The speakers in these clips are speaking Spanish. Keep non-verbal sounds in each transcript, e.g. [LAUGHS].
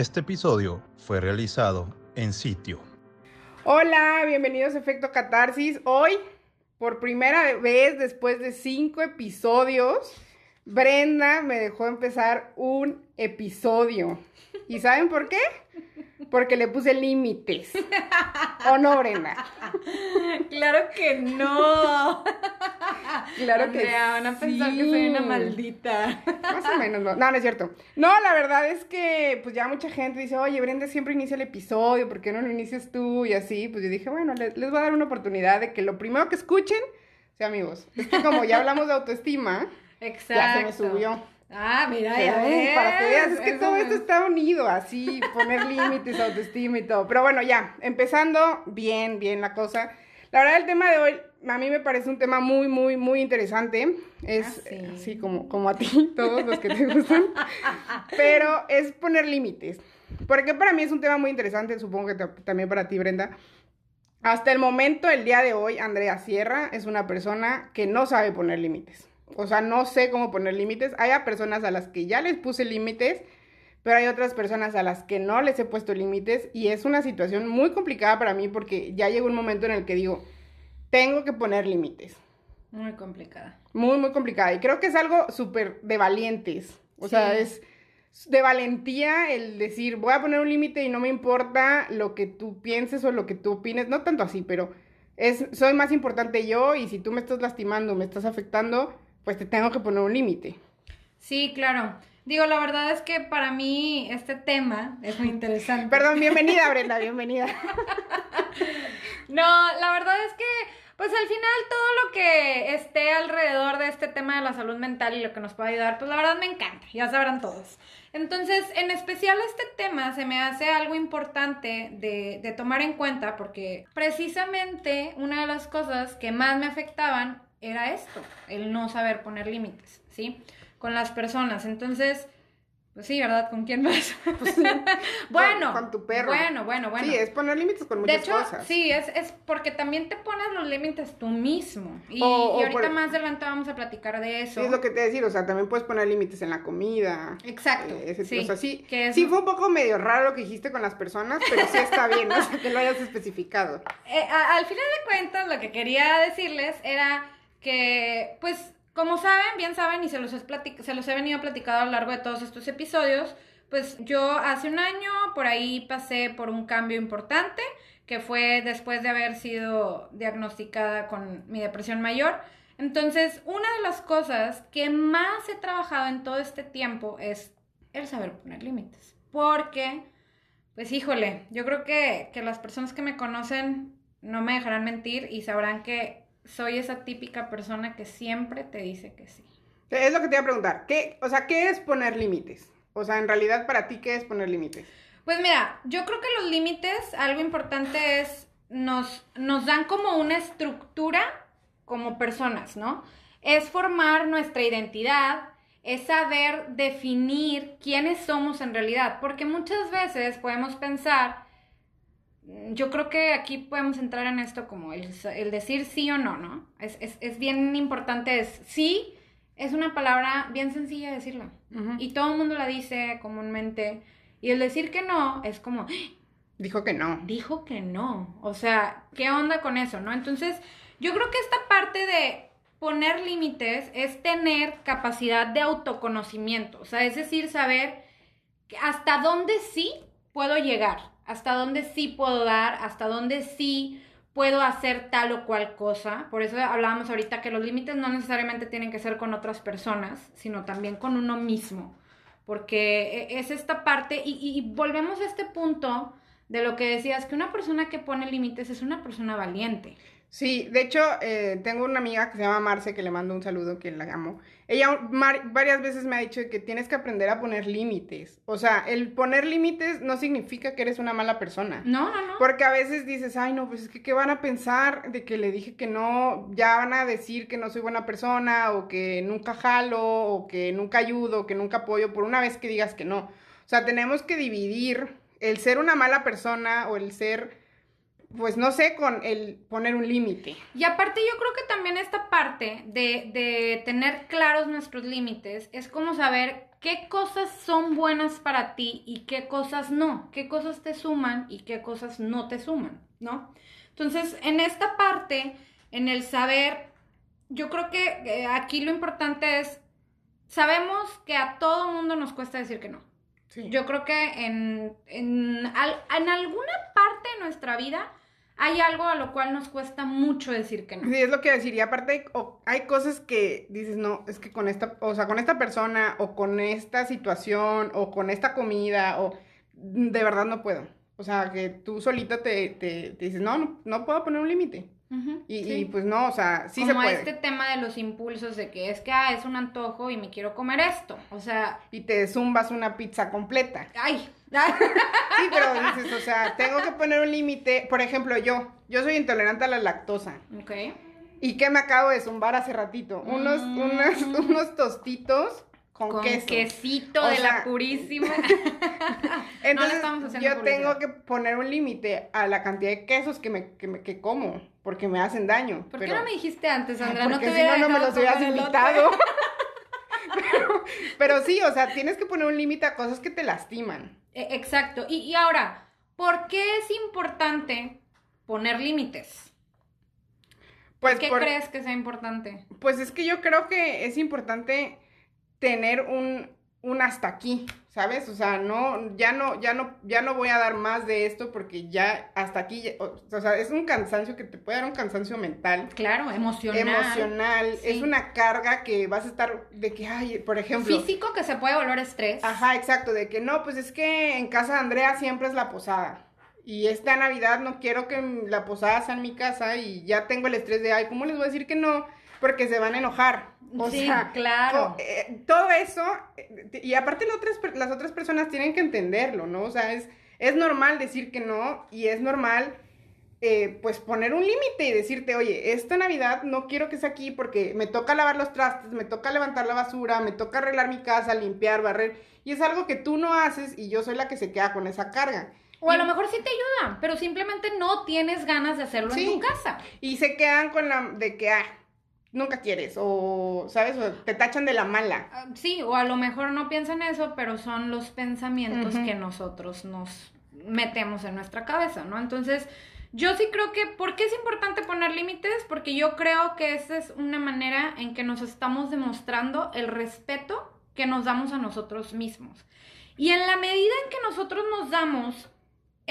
Este episodio fue realizado en sitio. Hola, bienvenidos a Efecto Catarsis. Hoy, por primera vez después de cinco episodios, Brenda me dejó empezar un episodio. ¿Y saben por qué? Porque le puse límites. ¿O no, Brenda? Claro que no. Claro que Andrea, van a pensar que sí. soy una maldita. Más o menos, no. No, no es cierto. No, la verdad es que, pues ya mucha gente dice, oye, Brenda siempre inicia el episodio, ¿por qué no lo inicias tú? Y así, pues yo dije, bueno, les, les voy a dar una oportunidad de que lo primero que escuchen sea amigos. Es que como ya hablamos de autoestima, Exacto. ya se me subió. Ah, mira, Sí, ya ves. para que veas, es que todo esto está unido, así, poner límites, autoestima y todo. Pero bueno, ya, empezando bien, bien la cosa. La verdad, el tema de hoy, a mí me parece un tema muy, muy, muy interesante. Es, Ah, sí. eh, sí, como, como a ti, [LAUGHS] todos los que te gustan. Pero es poner límites. Porque para mí es un tema muy interesante, supongo que ta- también para ti, Brenda. Hasta el momento, el día de hoy, Andrea Sierra es una persona que no sabe poner límites. O sea, no sé cómo poner límites. Hay a personas a las que ya les puse límites, pero hay otras personas a las que no les he puesto límites y es una situación muy complicada para mí porque ya llegó un momento en el que digo, tengo que poner límites. Muy complicada. Muy, muy complicada. Y creo que es algo súper de valientes. O sea, es de valentía el decir, voy a poner un límite y no me importa lo que tú pienses o lo que tú opines. No tanto así, pero es, soy más importante yo y si tú me estás lastimando, me estás afectando, pues te tengo que poner un límite. Sí, claro. Digo, la verdad es que para mí este tema es muy interesante. [LAUGHS] Perdón, bienvenida, [LAUGHS] Brenda, bienvenida. No, la verdad es que, pues al final todo lo que esté alrededor de este tema de la salud mental y lo que nos pueda ayudar, pues la verdad me encanta, ya sabrán todos. Entonces, en especial este tema se me hace algo importante de, de tomar en cuenta porque precisamente una de las cosas que más me afectaban era esto, el no saber poner límites, ¿sí? Con las personas. Entonces, pues sí, ¿verdad? ¿Con quién más? [LAUGHS] bueno, con tu perro. Bueno, bueno, bueno. Sí, es poner límites con De muchas hecho, cosas. sí, es, es porque también te pones los límites tú mismo. Y, O- o y ahorita por- más adelante vamos a platicar de eso. Sí, es lo que te decir, o sea, también puedes poner límites en la comida. Exacto. Eh, ese- sí, o sea, sí, es- sí fue un poco medio raro lo que dijiste con las personas, pero sí está bien, o sea, que lo hayas especificado. [LAUGHS] Eh, a- al final de cuentas, lo que quería decirles era que, pues, como saben, bien saben, y se los, se los he venido platicando a lo largo de todos estos episodios, pues yo hace un año por ahí pasé por un cambio importante, que fue después de haber sido diagnosticada con mi depresión mayor. Entonces, una de las cosas que más he trabajado en todo este tiempo es el saber poner límites. Porque, pues híjole, yo creo que, que las personas que me conocen no me dejarán mentir y sabrán que soy esa típica persona que siempre te dice que sí. Es lo que te iba a preguntar, ¿qué, o sea, ¿qué es poner límites? O sea, en realidad para ti, ¿qué es poner límites? Pues mira, yo creo que los límites, algo importante es, nos, nos dan como una estructura como personas, ¿no? Es formar nuestra identidad, es saber definir quiénes somos en realidad, porque muchas veces podemos pensar, yo creo que aquí podemos entrar en esto como el, el decir sí o no, ¿no? Es, es, es bien importante, es sí, es una palabra bien sencilla de decirla. Y todo el mundo la dice comúnmente. Y el decir que no es como, Dijo que no. dijo que no. O sea, ¿qué onda con eso, no? Entonces, yo creo que esta parte de poner límites es tener capacidad de autoconocimiento. O sea, es decir, saber hasta dónde sí puedo llegar, hasta dónde sí puedo dar, hasta dónde sí puedo hacer tal o cual cosa. Por eso hablábamos ahorita que los límites no necesariamente tienen que ser con otras personas, sino también con uno mismo. porque e, es esta parte y, y volvemos a este punto de lo que decías, que una persona que pone límites es una persona valiente. Sí, de hecho, eh, tengo una amiga que se llama Marce, que le mando un saludo, que la amo. Ella varias veces me ha dicho que tienes que aprender a poner límites. O sea, el poner límites no significa que eres una mala persona. No, no, no. Porque a veces dices, ay, no, pues es que, ¿qué van a pensar de que le dije que no? Ya van a decir que no soy buena persona, o que nunca jalo, o que nunca ayudo, o que nunca apoyo, por una vez que digas que no. O sea, tenemos que dividir el ser una mala persona o el ser pues no sé, con el poner un límite. Y aparte yo creo que también esta parte de, de tener claros nuestros límites es como saber qué cosas son buenas para ti y qué cosas no, qué cosas te suman y qué cosas no te suman, ¿no? Entonces, en esta parte, en el saber, yo creo que eh, aquí lo importante es, sabemos que a todo mundo nos cuesta decir que no. Sí. Yo creo que en, en, en alguna parte de nuestra vida hay algo a lo cual nos cuesta mucho decir que no. Sí, es lo que decir. Y aparte hay cosas que dices, no, es que con esta, o sea, con esta persona, o con esta situación, o con esta comida, o de verdad no puedo. O sea, que tú solita te, te, dices, no, no, no puedo poner un límite y, pues no, o sea, sí se puede. este tema de los impulsos de que es que, ah, es un antojo y me quiero comer esto, o sea... Y te zumbas una pizza completa. ¡Ay! [LAUGHS] sí, pero dices, o sea, tengo que poner un límite. Por ejemplo, yo, yo soy intolerante a la lactosa. Ok. ¿Y qué me acabo de zumbar hace ratito? Unos, mm. unos tostitos con, quesito de la purísima. [LAUGHS] Entonces, yo tengo que poner un límite a la cantidad de quesos que me, que, como, porque me hacen daño. ¿Por qué no me dijiste antes, Sandra? Porque no te si no, no me los hubieras invitado. [LAUGHS] pero, sí, o sea, tienes que poner un límite a cosas que te lastiman. E, exacto. Y, y ahora, ¿por qué es importante poner límites? Pues ¿Por qué crees que sea importante? Pues es que yo creo que es importante tener un, un hasta aquí, ¿sabes? O sea, no, ya no, ya no, ya no voy a dar más de esto porque ya hasta aquí, o, sea, es un cansancio que te puede dar un cansancio mental. Claro, emocional. Emocional, es una carga que vas a estar de que, ay, por ejemplo. Físico que se puede volver estrés. Ajá, exacto, de que no, pues es que en casa de Andrea siempre es la posada. Y esta Navidad no quiero que la posada sea en mi casa y ya tengo el estrés de, ay, ¿cómo les voy a decir que no? Porque se van a enojar. O sí, sea, claro. Eh, todo eso, eh, y aparte las otras, las otras personas tienen que entenderlo, ¿no? O sea, es, es normal decir que no y es normal, eh, pues, poner un límite y decirte, oye, esta Navidad no quiero que sea aquí porque me toca lavar los trastes, me toca levantar la basura, me toca arreglar mi casa, limpiar, barrer, y es algo que tú no haces y yo soy la que se queda con esa carga. O a lo mejor sí te ayuda, pero simplemente no tienes ganas de hacerlo en tu casa. Y se quedan con la de que, ah, nunca quieres o, ¿sabes? O te tachan de la mala. Ah, sí, o a lo mejor no piensan eso, pero son los pensamientos que nosotros nos metemos en nuestra cabeza, ¿no? Entonces, yo sí creo que, ¿por qué es importante poner límites? Porque yo creo que esa es una manera en que nos estamos demostrando el respeto que nos damos a nosotros mismos. Y en la medida en que nosotros nos damos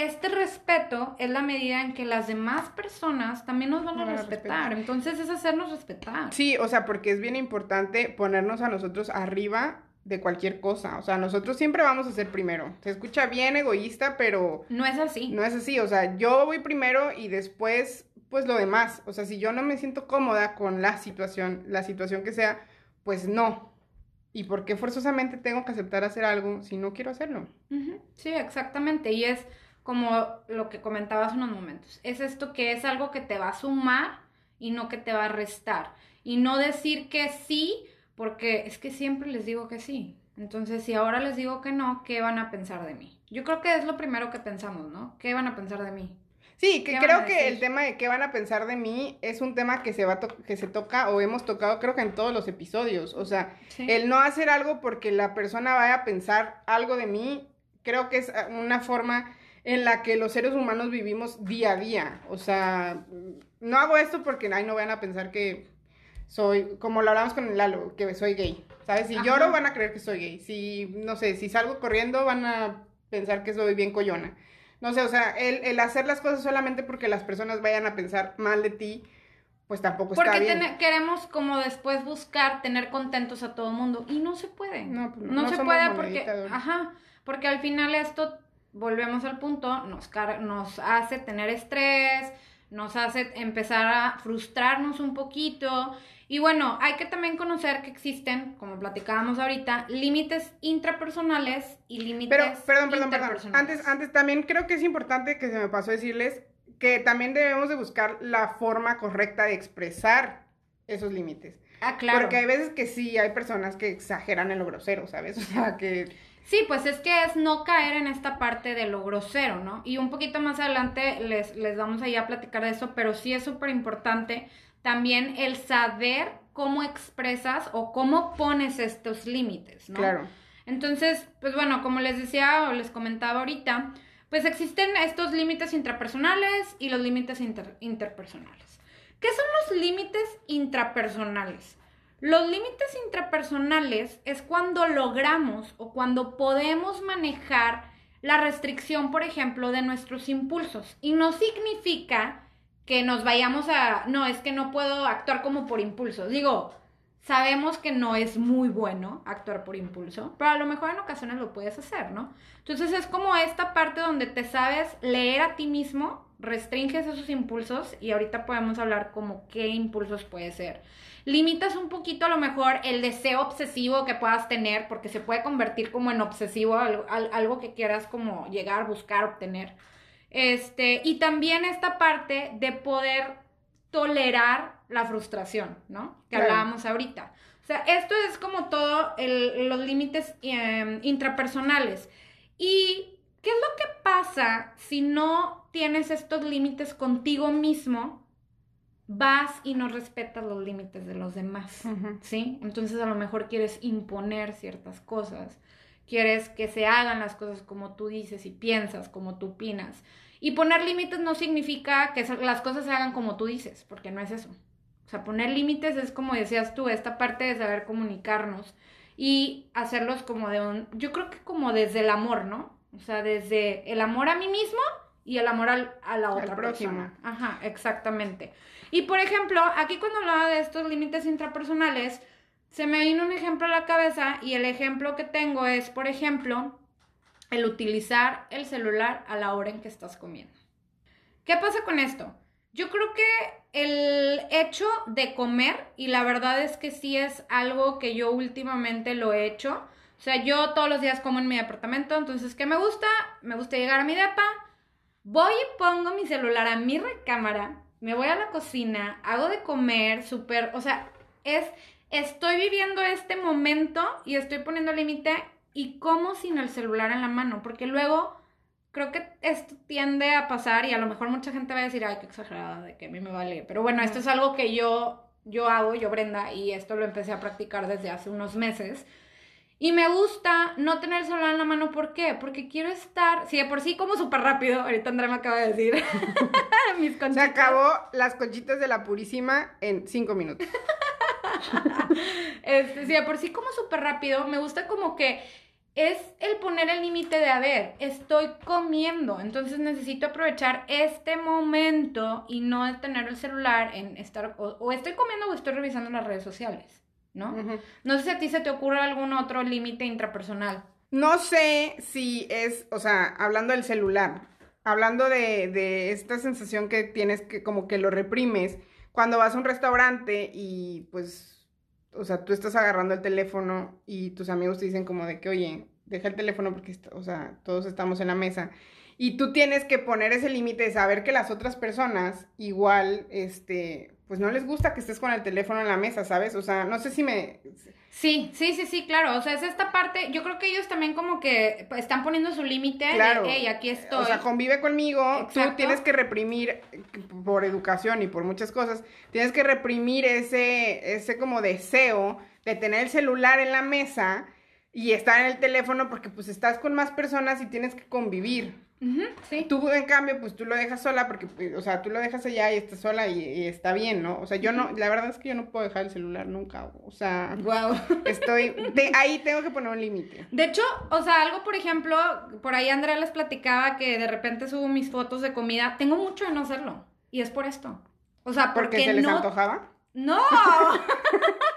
este respeto es la medida en que las demás personas también nos van a, respetar. Entonces es hacernos respetar. Sí, o sea, porque es bien importante ponernos a nosotros arriba de cualquier cosa. O sea, nosotros siempre vamos a ser primero. Se escucha bien egoísta, pero... No es así. No es así. O sea, yo voy primero y después, pues lo demás. O sea, si yo no me siento cómoda con la situación, la situación que sea, pues no. ¿Y por qué forzosamente tengo que aceptar hacer algo si no quiero hacerlo? Sí, exactamente. Y es como lo que comentabas unos momentos. Es esto que es algo que te va a sumar y no que te va a restar. Y no decir que sí, porque es que siempre les digo que sí. Entonces, si ahora les digo que no, ¿qué van a pensar de mí? Yo creo que es lo primero que pensamos, ¿no? ¿Qué van a pensar de mí? Sí, que creo que el tema de qué van a pensar de mí es un tema que se va que se toca o hemos tocado creo que en todos los episodios, o sea, el no hacer algo porque la persona vaya a pensar algo de mí, creo que es una forma en la que los seres humanos vivimos día a día. O sea, no hago esto porque, ay, no vayan a pensar que soy, como lo hablamos con el Lalo, que soy gay. ¿Sabes? Si lloro van a creer que soy gay. Si, no sé, si salgo corriendo van a pensar que soy bien coyona. No sé, o sea, el, el hacer las cosas solamente porque las personas vayan a pensar mal de ti, pues tampoco está Porque bien. tene- queremos como después buscar tener contentos a todo mundo y no se puede. No, pues no, no, no se puede porque, ajá, porque al final esto, volvemos al punto, nos, nos hace tener estrés, nos hace empezar a frustrarnos un poquito. Y bueno, hay que también conocer que existen, como platicábamos ahorita, límites intrapersonales y límites Pero, perdón, perdón, perdón. Antes, antes también creo que es importante que se me pasó decirles que también debemos de buscar la forma correcta de expresar esos límites. Ah, claro. Porque hay veces que sí, hay personas que exageran en lo grosero, ¿sabes? [LAUGHS] O sea, que... Sí, pues es que es no caer en esta parte de lo grosero, ¿no? Y un poquito más adelante les, les vamos a ir a platicar de eso, pero sí es súper importante también el saber cómo expresas o cómo pones estos límites, ¿no? Claro. Entonces, pues bueno, como les decía o les comentaba ahorita, pues existen estos límites intrapersonales y los límites inter- interpersonales. ¿Qué son los límites intrapersonales? Los límites intrapersonales es cuando logramos o cuando podemos manejar la restricción, por ejemplo, de nuestros impulsos. Y no significa que nos vayamos a, no, es que no puedo actuar como por impulso. Digo, sabemos que no es muy bueno actuar por impulso, pero a lo mejor en ocasiones lo puedes hacer, ¿no? Entonces es como esta parte donde te sabes leer a ti mismo, restringes esos impulsos y ahorita podemos hablar como qué impulsos puede ser. Limitas un poquito a lo mejor el deseo obsesivo que puedas tener, porque se puede convertir como en obsesivo, algo, al- algo que quieras como llegar, buscar, obtener. Este, y también esta parte de poder tolerar la frustración, ¿no? Que Claro. hablábamos ahorita. O sea, esto es como todo el- los límites eh, intrapersonales. ¿Y qué es lo que pasa si no tienes estos límites contigo mismo? Vas y no respetas los límites de los demás, Ujú. ¿sí? Entonces a lo mejor quieres imponer ciertas cosas, quieres que se hagan las cosas como tú dices y piensas, como tú opinas. Y poner límites no significa que las cosas se hagan como tú dices, porque no es eso. O sea, poner límites es como decías tú, esta parte de saber comunicarnos y hacerlos como de un, yo creo que como desde el amor, ¿no? O sea, desde el amor a mí mismo y el amor al- a la otra persona. Ajá, exactamente. Y por ejemplo, aquí cuando hablaba de estos límites intrapersonales, se me vino un ejemplo a la cabeza y el ejemplo que tengo es, por ejemplo, el utilizar el celular a la hora en que estás comiendo. ¿Qué pasa con esto? Yo creo que el hecho de comer, y la verdad es que sí es algo que yo últimamente lo he hecho, o sea, yo todos los días como en mi departamento, entonces, ¿qué me gusta? Me gusta llegar a mi depa, voy y pongo mi celular a mi recámara, me voy a la cocina, hago de comer, súper, o sea, es, estoy viviendo este momento y estoy poniendo límite y como sin el celular en la mano, porque luego creo que esto tiende a pasar y a lo mejor mucha gente va a decir, ay, qué exagerada, de que a mí me vale, pero bueno, esto es algo que yo, yo hago, yo Brenda, y esto lo empecé a practicar desde hace unos meses. Y me gusta no tener el celular en la mano, ¿por qué? Porque quiero estar, si de por sí como súper rápido, ahorita Andrea me acaba de decir, [LAUGHS] mis Se conchitas. acabó las conchitas de la purísima en cinco minutos. [LAUGHS] Este, si de por sí como súper rápido, me gusta como que es el poner el límite de, a ver, estoy comiendo, entonces necesito aprovechar este momento y no tener el celular en estar, o, o estoy comiendo o estoy revisando las redes sociales, ¿no? No sé si a ti se te ocurre algún otro límite intrapersonal. No sé si es, o sea, hablando del celular, hablando de, de esta sensación que tienes que como que lo reprimes cuando vas a un restaurante y pues, o sea, tú estás agarrando el teléfono y tus amigos te dicen como de que, oye, deja el teléfono porque, o sea, todos estamos en la mesa. Y tú tienes que poner ese límite de saber que las otras personas igual, este, pues no les gusta que estés con el teléfono en la mesa, ¿sabes? O sea, no sé si me... Sí, sí, sí, sí, claro. O sea, es esta parte. Yo creo que ellos también como que pues, están poniendo su límite Claro. de, hey, aquí estoy. O sea, convive conmigo, tú Exacto. tienes que reprimir por educación y por muchas cosas, tienes que reprimir ese, ese como deseo de tener el celular en la mesa y estar en el teléfono porque pues estás con más personas y tienes que convivir. Sí. Tú, en cambio, pues tú lo dejas sola porque, pues, o sea, tú lo dejas allá y estás sola y, y está bien, ¿no? O sea, yo no, la verdad es que yo no puedo dejar el celular nunca, o sea, Wow. estoy, [LAUGHS] de, ahí tengo que poner un límite. De hecho, o sea, algo, por ejemplo, por ahí Andrea les platicaba que de repente subo mis fotos de comida. Tengo mucho de no hacerlo. Y es por esto. O sea, porque, Porque se les no... antojaba. No. [LAUGHS]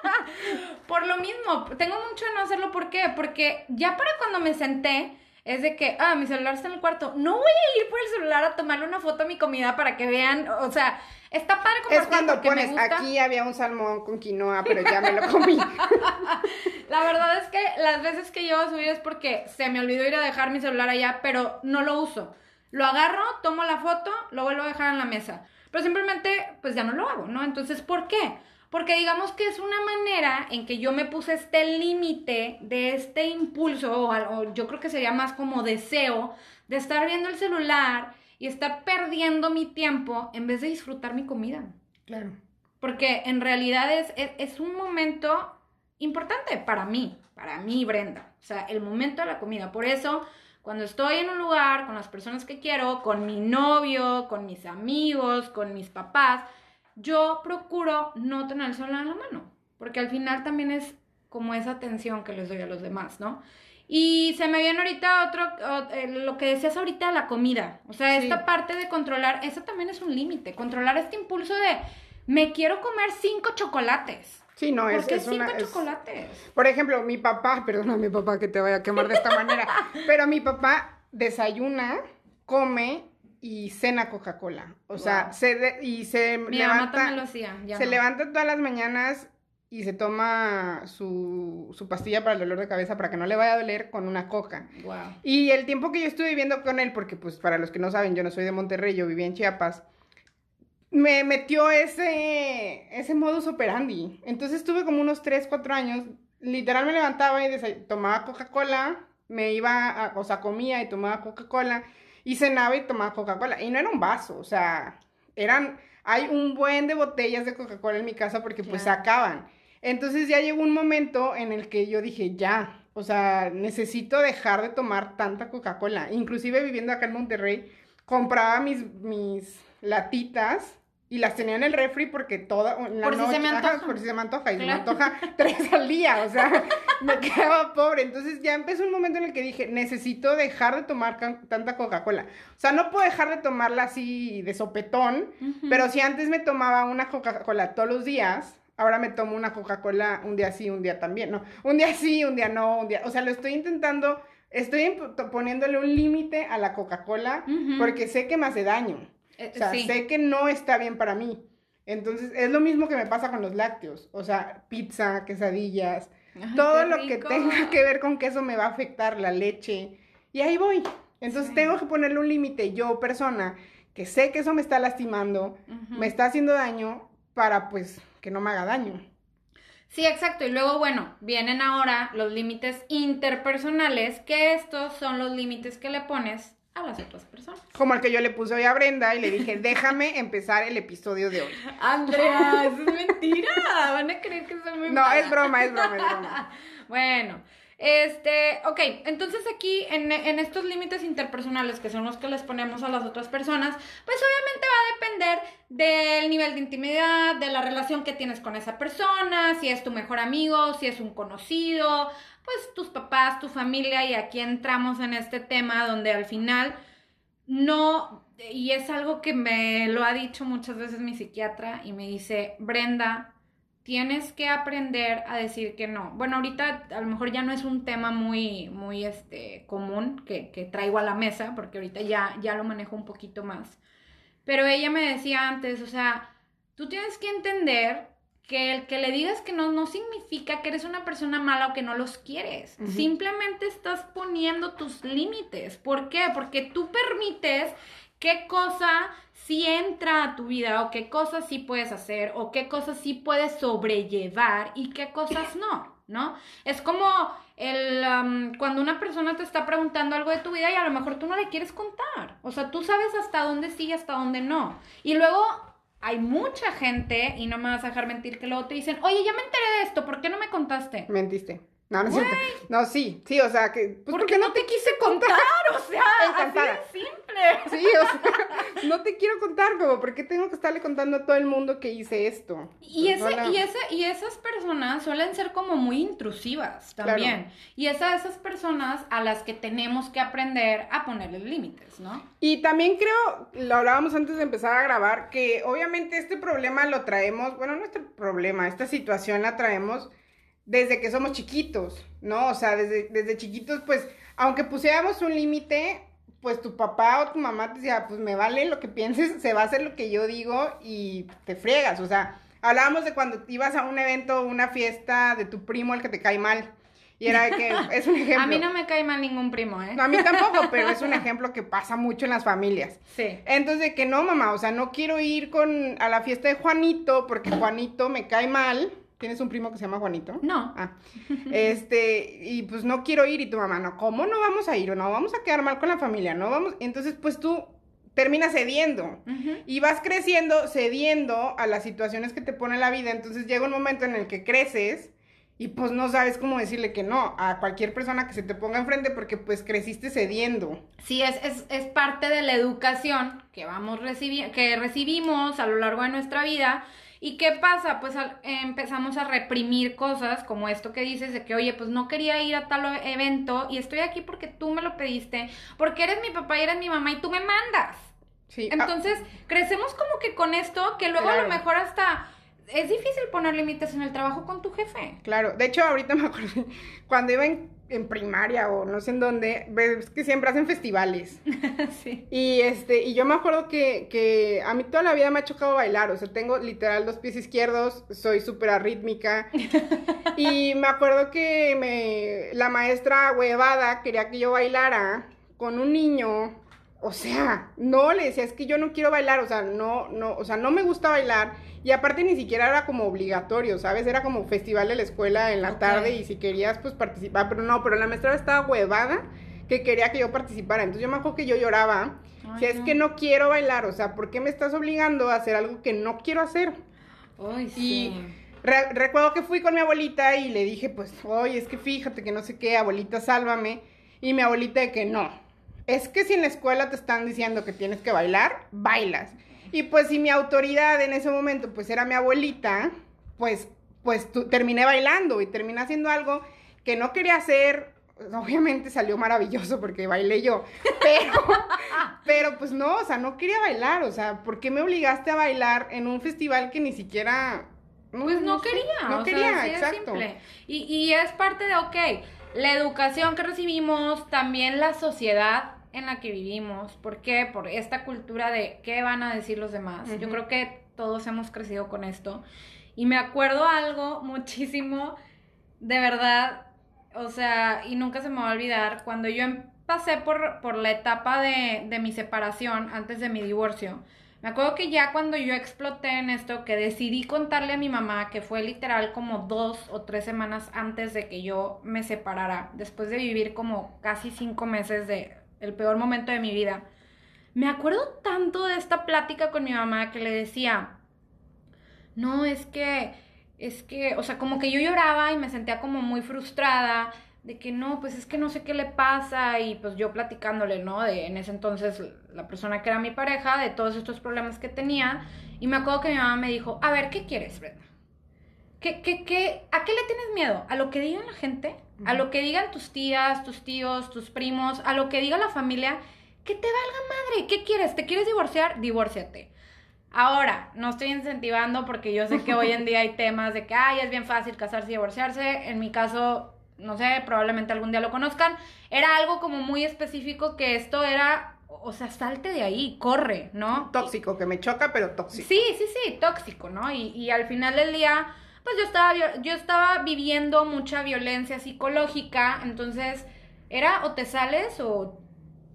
[LAUGHS] por lo mismo, tengo mucho de no hacerlo. ¿Por qué? Porque ya para cuando me senté, es de que, ah, mi celular está en el cuarto. No voy a ir por el celular a tomarle una foto a mi comida para que vean. O sea, está padre compartir Es cuando porque me pones, gusta. aquí había un salmón con quinoa, pero ya me lo comí. [LAUGHS] La verdad es que las veces que yo a subir es porque se me olvidó ir a dejar mi celular allá, pero no lo uso. Lo agarro, tomo la foto, lo vuelvo a dejar en la mesa. Pero simplemente, pues ya no lo hago, ¿no? Entonces, ¿por qué? Porque digamos que es una manera en que yo me puse este límite de este impulso, o, yo creo que sería más como deseo, de estar viendo el celular y estar perdiendo mi tiempo en vez de disfrutar mi comida. Claro. Porque en realidad es, es, es un momento importante para mí, para mí, Brenda. O sea, el momento de la comida. Por eso, cuando estoy en un lugar con las personas que quiero, con mi novio, con mis amigos, con mis papás, yo procuro no tener el celular en la mano. Porque al final también es como esa atención que les doy a los demás, ¿no? Y se me viene ahorita otro, eh, lo que decías ahorita de la comida. O sea, Sí. esta parte de controlar, eso también es un límite. Controlar este impulso de, me quiero comer cinco chocolates. Sí, no, ¿Por es, es cinco una... es- chocolates? Por ejemplo, mi papá, [LAUGHS] perdona mi papá que te vaya a quemar de esta manera, pero mi papá desayuna, come y cena Coca-Cola. O sea, se de- y se Mi mamá levanta, también lo hacía. ya se no. levanta todas las mañanas y se toma su, su pastilla para el dolor de cabeza para que no le vaya a doler con una coca. Wow. Y el tiempo que yo estuve viviendo con él, porque pues para los que no saben, yo no soy de Monterrey, yo vivía en Chiapas, me metió ese, ese modus operandi. Entonces estuve como unos 3, 4 años, literal me levantaba y tomaba Coca-Cola, me iba, a- o sea, comía y tomaba Coca-Cola, y cenaba y tomaba Coca-Cola. Y no era un vaso, o sea, eran, hay un buen de botellas de Coca-Cola en mi casa porque pues se acaban. Entonces ya llegó un momento en el que yo dije, ya, o sea, necesito dejar de tomar tanta Coca-Cola. Inclusive viviendo acá en Monterrey, compraba mis, mis latitas y las tenía en el refri porque toda la Por si se me ajá, antoja. por si se me antoja y se me Claro. antoja [LAUGHS] tres al día, o sea, [LAUGHS] me quedaba pobre. Entonces ya empezó un momento en el que dije, necesito dejar de tomar tanta Coca-Cola. O sea, no puedo dejar de tomarla así de sopetón, pero si antes me tomaba una Coca-Cola todos los días, ahora me tomo una Coca-Cola un día sí, un día también, ¿no? Un día sí, un día no, un día, o sea, lo estoy intentando, estoy poniéndole un límite a la Coca-Cola porque sé que me hace daño. Eh, O sea, sí. sé que no está bien para mí. Entonces, es lo mismo que me pasa con los lácteos. O sea, pizza, quesadillas, Ay, todo lo que tenga que ver con queso me va a afectar, la leche. Y ahí voy. Entonces, Sí. tengo que ponerle un límite, yo, persona, que sé que eso me está lastimando, me está haciendo daño, para pues que no me haga daño. Sí, exacto. Y luego, bueno, vienen ahora los límites interpersonales, que estos son los límites que le pones a las otras personas. Como el que yo le puse hoy a Brenda y le dije, déjame [LAUGHS] empezar el episodio de hoy. Andrea, eso es mentira. Van a creer que soy muy No, mala. es broma, es broma, es broma. [LAUGHS] Bueno, este, ok, entonces aquí en, en estos límites interpersonales que son los que les ponemos a las otras personas, pues obviamente va a depender del nivel de intimidad, de la relación que tienes con esa persona, si es tu mejor amigo, si es un conocido, pues tus papás, tu familia y aquí entramos en este tema donde al final no, y es algo que me lo ha dicho muchas veces mi psiquiatra y me dice, Brenda, tienes que aprender a decir que no. Bueno, ahorita a lo mejor ya no es un tema muy, muy este, común que, traigo a la mesa, porque ahorita ya, ya lo manejo un poquito más. Pero ella me decía antes, o sea, tú tienes que entender que el que le digas que no no significa que eres una persona mala o que no los quieres. Simplemente estás poniendo tus límites. ¿Por qué? Porque tú permites qué cosa sí entra a tu vida o qué cosas sí puedes hacer o qué cosas sí puedes sobrellevar y qué cosas no, ¿no? Es como el, um, cuando una persona te está preguntando algo de tu vida y a lo mejor tú no le quieres contar. O sea, tú sabes hasta dónde sí y hasta dónde no. Y luego hay mucha gente, y no me vas a dejar mentir, que luego te dicen, oye, ya me enteré de esto, ¿por qué no me contaste? Mentiste. No, no es cierto. No, sí, sí, o sea, que... Pues, ¿Por qué no te quise contar? O sea, así de simple. Sí, o sea, [LAUGHS] no te quiero contar, como, ¿por qué tengo que estarle contando a todo el mundo que hice esto? Y, Pues, ese, y, ese, y esas personas suelen ser como muy intrusivas también. Y es a esas personas a las que tenemos que aprender a ponerles límites, ¿no? Y también creo, lo hablábamos antes de empezar a grabar, que obviamente este problema lo traemos, bueno, no este problema, esta situación la traemos desde que somos chiquitos, ¿no? O sea, desde, desde chiquitos, pues, aunque pusiéramos un límite, pues tu papá o tu mamá te decía, pues me vale lo que pienses, se va a hacer lo que yo digo y te friegas. O sea, hablábamos de cuando ibas a un evento, una fiesta de tu primo, el que te cae mal. Y era de que, [LAUGHS] es un ejemplo. A mí no me cae mal ningún primo, ¿eh? No, a mí tampoco, [LAUGHS] pero es un ejemplo que pasa mucho en las familias. Sí. Entonces, de que no, mamá, o sea, no quiero ir con a la fiesta de Juanito porque Juanito me cae mal. ¿Tienes un primo que se llama Juanito? No. Ah, este, y pues no quiero ir y tu mamá, no, ¿cómo no vamos a ir? O no, vamos a quedar mal con la familia, no vamos. Entonces, pues tú terminas cediendo Ujú. y vas creciendo, cediendo a las situaciones que te pone la vida. Entonces llega un momento en el que creces y pues no sabes cómo decirle que no a cualquier persona que se te ponga enfrente porque pues creciste cediendo. Sí, es, es, es parte de la educación que vamos recibi que recibimos a lo largo de nuestra vida. ¿Y qué pasa? Pues al- empezamos a reprimir cosas como esto que dices de que, oye, pues no quería ir a tal evento y estoy aquí porque tú me lo pediste, porque eres mi papá y eres mi mamá y tú me mandas. Sí, ah, Entonces, crecemos como que con esto, que luego a lo mejor hasta es difícil poner límites en el trabajo con tu jefe. Claro, de hecho ahorita me acuerdo, [LAUGHS] cuando iba en, en primaria o no sé en dónde, ves que siempre hacen festivales. [LAUGHS] sí. Y este, y yo me acuerdo que, que a mí toda la vida me ha chocado bailar, o sea, tengo literal dos pies izquierdos, soy súper arrítmica. [LAUGHS] y me acuerdo que me, la maestra huevada quería que yo bailara con un niño. O sea, no le decía, es que yo no quiero bailar, o sea, no, no, o sea, no me gusta bailar. Y aparte ni siquiera era como obligatorio, ¿sabes? Era como festival de la escuela en la tarde y si querías, pues participar. Pero no, pero la maestra estaba huevada que quería que yo participara. Entonces yo me acuerdo que yo lloraba. Ay, si es no. que no quiero bailar, o sea, ¿por qué me estás obligando a hacer algo que no quiero hacer? Ay, sí. Y re- recuerdo que fui con mi abuelita y le dije, pues, oye, es que fíjate que no sé qué, abuelita, sálvame. Y mi abuelita de que no. Es que si en la escuela te están diciendo que tienes que bailar, bailas. Y pues si mi autoridad en ese momento pues era mi abuelita, pues, pues terminé bailando y terminé haciendo algo que no quería hacer. Obviamente salió maravilloso porque bailé yo, pero, [LAUGHS] pero pues no, o sea, no quería bailar, o sea, ¿por qué me obligaste a bailar en un festival que ni siquiera... Pues no, quería. No o quería, de exacto. simple. Y, y es parte de, ok, la educación que recibimos, también la sociedad en la que vivimos. ¿Por qué? Por esta cultura de qué van a decir los demás. Yo creo que todos hemos crecido con esto. Y me acuerdo algo muchísimo, de verdad, o sea, y nunca se me va a olvidar, cuando yo em- pasé por, por la etapa de, de mi separación, antes de mi divorcio, me acuerdo que ya cuando yo exploté en esto, que decidí contarle a mi mamá, que fue literal como dos o tres semanas antes de que yo me separara, después de vivir como casi cinco meses de el peor momento de mi vida, me acuerdo tanto de esta plática con mi mamá que le decía, no, es que, es que, o sea, como que yo lloraba y me sentía como muy frustrada de que no, pues es que no sé qué le pasa y pues yo platicándole, ¿no? De en ese entonces la persona que era mi pareja, de todos estos problemas que tenía y me acuerdo que mi mamá me dijo, a ver, ¿qué quieres, Brenda? ¿Qué, qué, qué, ¿A qué le tienes miedo? ¿A lo que digan la gente? ¿A lo que digan tus tías, tus tíos, tus primos? ¿A lo que diga la familia? Que te valga madre, ¿qué quieres? ¿Te quieres divorciar? Divórciate. Ahora, no estoy incentivando porque yo sé que hoy en día hay temas de que, ay, es bien fácil casarse y divorciarse. En mi caso, no sé, probablemente algún día lo conozcan. Era algo como muy específico que esto era, o sea, salte de ahí, corre, ¿no? Tóxico, que me choca, pero tóxico. Sí, sí, sí, tóxico, ¿no? Y, y al final del día, pues yo estaba, yo estaba viviendo mucha violencia psicológica, entonces era o te sales o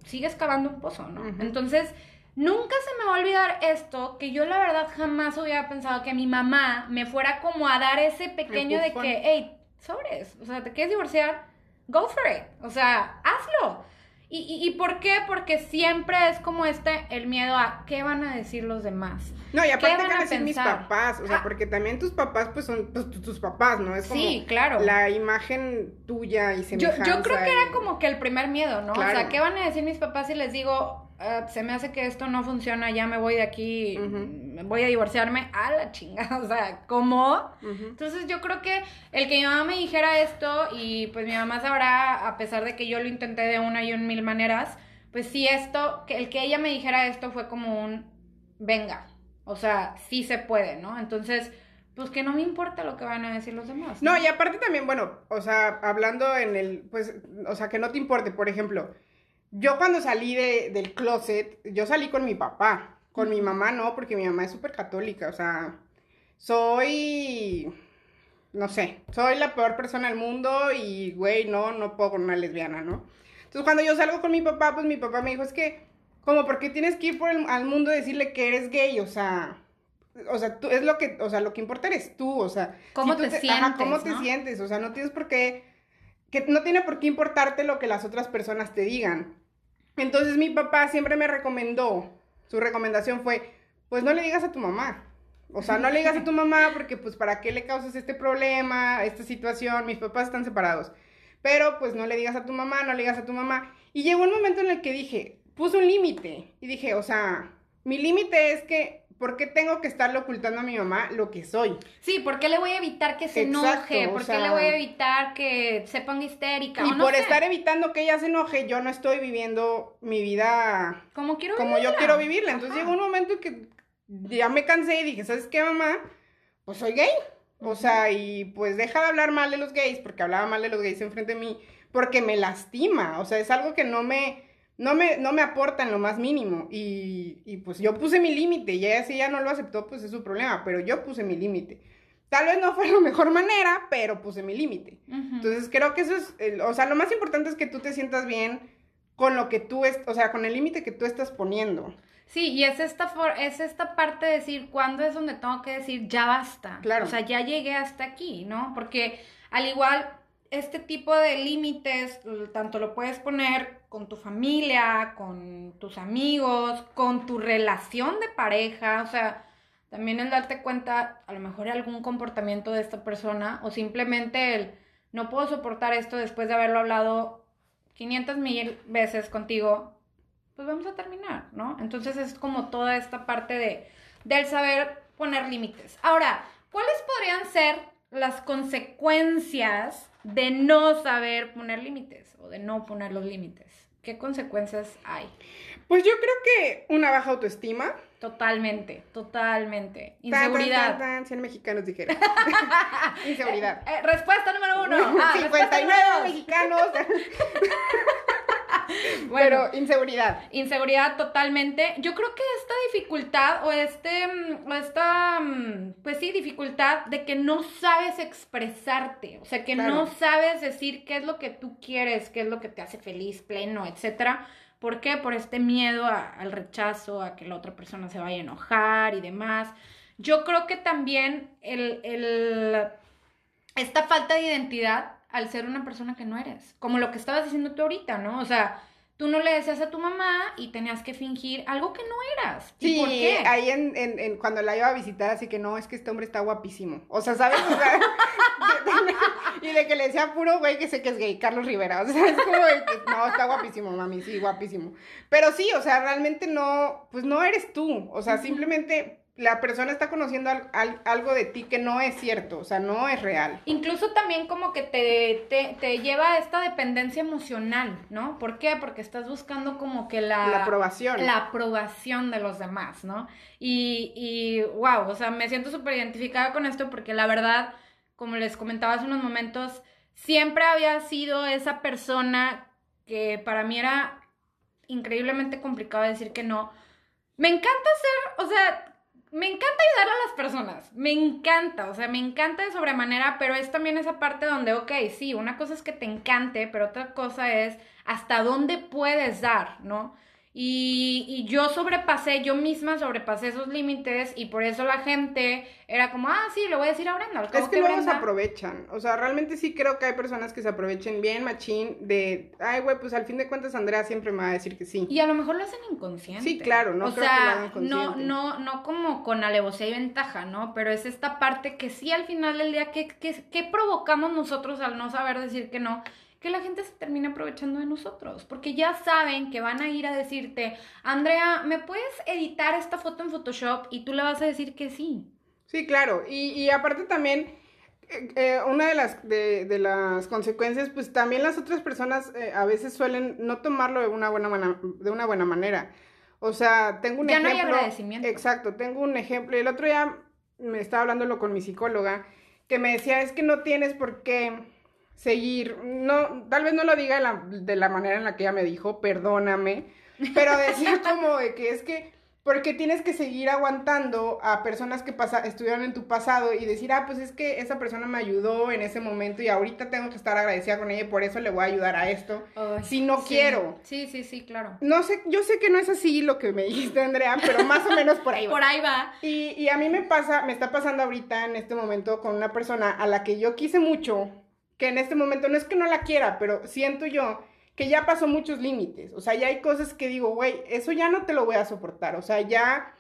sigues cavando un pozo, ¿no? Entonces, nunca se me va a olvidar esto, que yo la verdad jamás hubiera pensado que mi mamá me fuera como a dar ese pequeño de que, hey, sobres, o sea, ¿te quieres divorciar? Go for it, o sea, hazlo. ¿Y, y, y por qué? Porque siempre es como este, el miedo a qué van a decir los demás. No, y aparte a van a decir mis papás, o sea, Ah. porque también tus papás, pues son pues, tu- tus papás, ¿no? Es como Sí, claro. la imagen tuya y Yo, semejanza. yo creo que era como que el primer miedo, ¿no? O sea. ¿qué van a decir mis papás si les digo, "Ah, se me hace que esto no funciona, ya me voy de aquí, voy a divorciarme, a la chingada, [LAUGHS] o sea, ¿cómo? Entonces yo creo que el que mi mamá me dijera esto y pues mi mamá sabrá, a pesar de que yo lo intenté de una y un mil maneras, pues sí esto, que el que ella me dijera esto fue como un, venga, o sea, sí se puede, ¿no? Entonces, pues que no me importa lo que van a decir los demás. No, y aparte también, bueno, o sea, hablando en el, pues, o sea, que no te importe, por ejemplo, yo cuando salí de- del closet, yo salí con mi papá, con mi mamá no, porque mi mamá es súper católica, o sea, soy, no sé, soy la peor persona del mundo y, güey, no, no puedo con una lesbiana, ¿no? Entonces, cuando yo salgo con mi papá, pues mi papá me dijo, es que, como, ¿por qué tienes que ir por el- al mundo a decirle que eres gay? O sea, o sea, tú, es lo que, o sea, lo que importa eres tú, o sea, ¿Cómo tú te ajá, sientes, ¿cómo te sientes? O sea, no tienes por qué, que no tiene por qué importarte lo que las otras personas te digan. Entonces mi papá siempre me recomendó, su recomendación fue, pues no le digas a tu mamá. O sea, no le digas a tu mamá porque pues para qué le causas este problema, esta situación, mis papás están separados. Pero pues no le digas a tu mamá, no le digas a tu mamá. Y llegó un momento en el que dije, puse un límite. Y dije, o sea, mi límite es que, ¿por qué tengo que estarle ocultando a mi mamá lo que soy? Sí, ¿por qué le voy a evitar que se Exacto, enoje? ¿Por qué sea- le voy a evitar que se ponga histérica? Y O no por sé, estar evitando que ella se enoje, yo no estoy viviendo mi vida como quiero como yo quiero vivirla. Entonces llegó un momento en que ya me cansé y dije, ¿sabes qué, mamá? Pues soy gay. O sea, y pues deja de hablar mal de los gays, porque hablaba mal de los gays enfrente de mí, porque me lastima. O sea, es algo que no me, no me, no me aporta en lo más mínimo. Y, y pues yo puse mi límite, y ella si ella no lo aceptó, pues es su problema, pero yo puse mi límite. Tal vez no fue la mejor manera, pero puse mi límite. Entonces creo que eso es, el- o sea, lo más importante es que tú te sientas bien con lo que tú, o sea, con el límite que tú estás poniendo. Sí, y es esta, for- es esta parte de decir cuándo es donde tengo que decir ya basta. Claro. O sea, ya llegué hasta aquí, ¿no? Porque al igual, este tipo de límites, tanto lo puedes poner con tu familia, con tus amigos, con tu relación de pareja, o sea, también el darte cuenta, a lo mejor algún comportamiento de esta persona, o simplemente el no puedo soportar esto después de haberlo hablado 500 mil veces contigo, pues vamos a terminar, ¿no? Entonces es como toda esta parte de, del saber poner límites. Ahora, ¿cuáles podrían ser las consecuencias de no saber poner límites o de no poner los límites? ¿Qué consecuencias hay? Pues yo creo que una baja autoestima. Totalmente, totalmente. Tan, tan, Inseguridad. tan, tan, 100 mexicanos dijeron. [LAUGHS] Inseguridad. Eh, eh, respuesta número uno. Ah, [LAUGHS] respuesta 59 número dos. mexicanos. [LAUGHS] [LAUGHS] Bueno, Pero inseguridad. Inseguridad totalmente. Yo creo que esta dificultad o este, mm, o esta, mm, pues sí, dificultad de que no sabes expresarte, o sea, que no sabes decir qué es lo que tú quieres, qué es lo que te hace feliz, pleno, etcétera. ¿Por qué? Por este miedo a- al rechazo, a que la otra persona se vaya a enojar y demás. Yo creo que también el, el, esta falta de identidad al ser una persona que no eres, como lo que estabas diciendo tú ahorita, ¿no? O sea, tú no le decías a tu mamá y tenías que fingir algo que no eras. ¿Y Sí, por qué? ahí en, en, en- cuando la iba a visitar, así que no, es que este hombre está guapísimo. O sea, ¿sabes? O sea, de- [LAUGHS] de- y de que le decía puro güey que sé que es gay, Carlos Rivera. O sea, es como que, no, está guapísimo, mami, sí, guapísimo. Pero sí, o sea, realmente no, pues no eres tú. O sea, simplemente la persona está conociendo al- al- algo de ti que no es cierto, o sea, no es real. Incluso también como que te, te, te lleva a esta dependencia emocional, ¿no? ¿Por qué? Porque estás buscando como que la... La aprobación. La aprobación de los demás, ¿no? Y, y wow, o sea, me siento súper identificada con esto porque la verdad, como les comentaba hace unos momentos, siempre había sido esa persona que para mí era increíblemente complicado decir que no. Me encanta ser, o sea, me encanta ayudar a las personas, me encanta, o sea, me encanta de sobremanera, pero es también esa parte donde, ok, sí, una cosa es que te encante, pero otra cosa es hasta dónde puedes dar, ¿no? Y, y yo sobrepasé, yo misma sobrepasé esos límites y por eso la gente era como, ah, sí, le voy a decir a Brenda. Es que luego se aprovechan. O sea, realmente sí creo que hay personas que se aprovechen bien, machín, de, ay, güey, pues al fin de cuentas Andrea siempre me va a decir que sí. Y a lo mejor lo hacen inconsciente. Sí, claro, no O creo que lo hagan no, consciente. no, no como con alevosía y ventaja, ¿no? Pero es esta parte que sí al final del día, ¿qué, qué, qué provocamos nosotros al no saber decir que no? Que la gente se termine aprovechando de nosotros, porque ya saben que van a ir a decirte, Andrea, ¿me puedes editar esta foto en Photoshop? Y tú le vas a decir que sí. Sí, claro. Y, y aparte también, eh, eh, una de las, de, de, las consecuencias, pues también las otras personas eh, a veces suelen no tomarlo de una buena, de una buena manera. O sea, tengo un ya ejemplo. No hay agradecimiento. Exacto, tengo un ejemplo. El otro día me estaba hablándolo con mi psicóloga, que me decía, es que no tienes por qué seguir, no, tal vez no lo diga de la, de la manera en la que ella me dijo, perdóname, pero decía [LAUGHS] como de que es que porque tienes que seguir aguantando a personas que pasa, estuvieron en tu pasado y decir, ah, pues es que esa persona me ayudó en ese momento y ahorita tengo que estar agradecida con ella y por eso le voy a ayudar a esto. Si no sí. quiero. Sí, sí, sí, claro. No sé, yo sé que no es así lo que me dijiste, Andrea, pero más o menos por ahí va. [LAUGHS] Por ahí va. Y, y a mí me pasa, me está pasando ahorita en este momento con una persona a la que yo quise mucho, que en este momento no es que no la quiera, pero siento yo que ya pasó muchos límites. O sea, ya hay cosas que digo, güey, eso ya no te lo voy a soportar. O sea, ya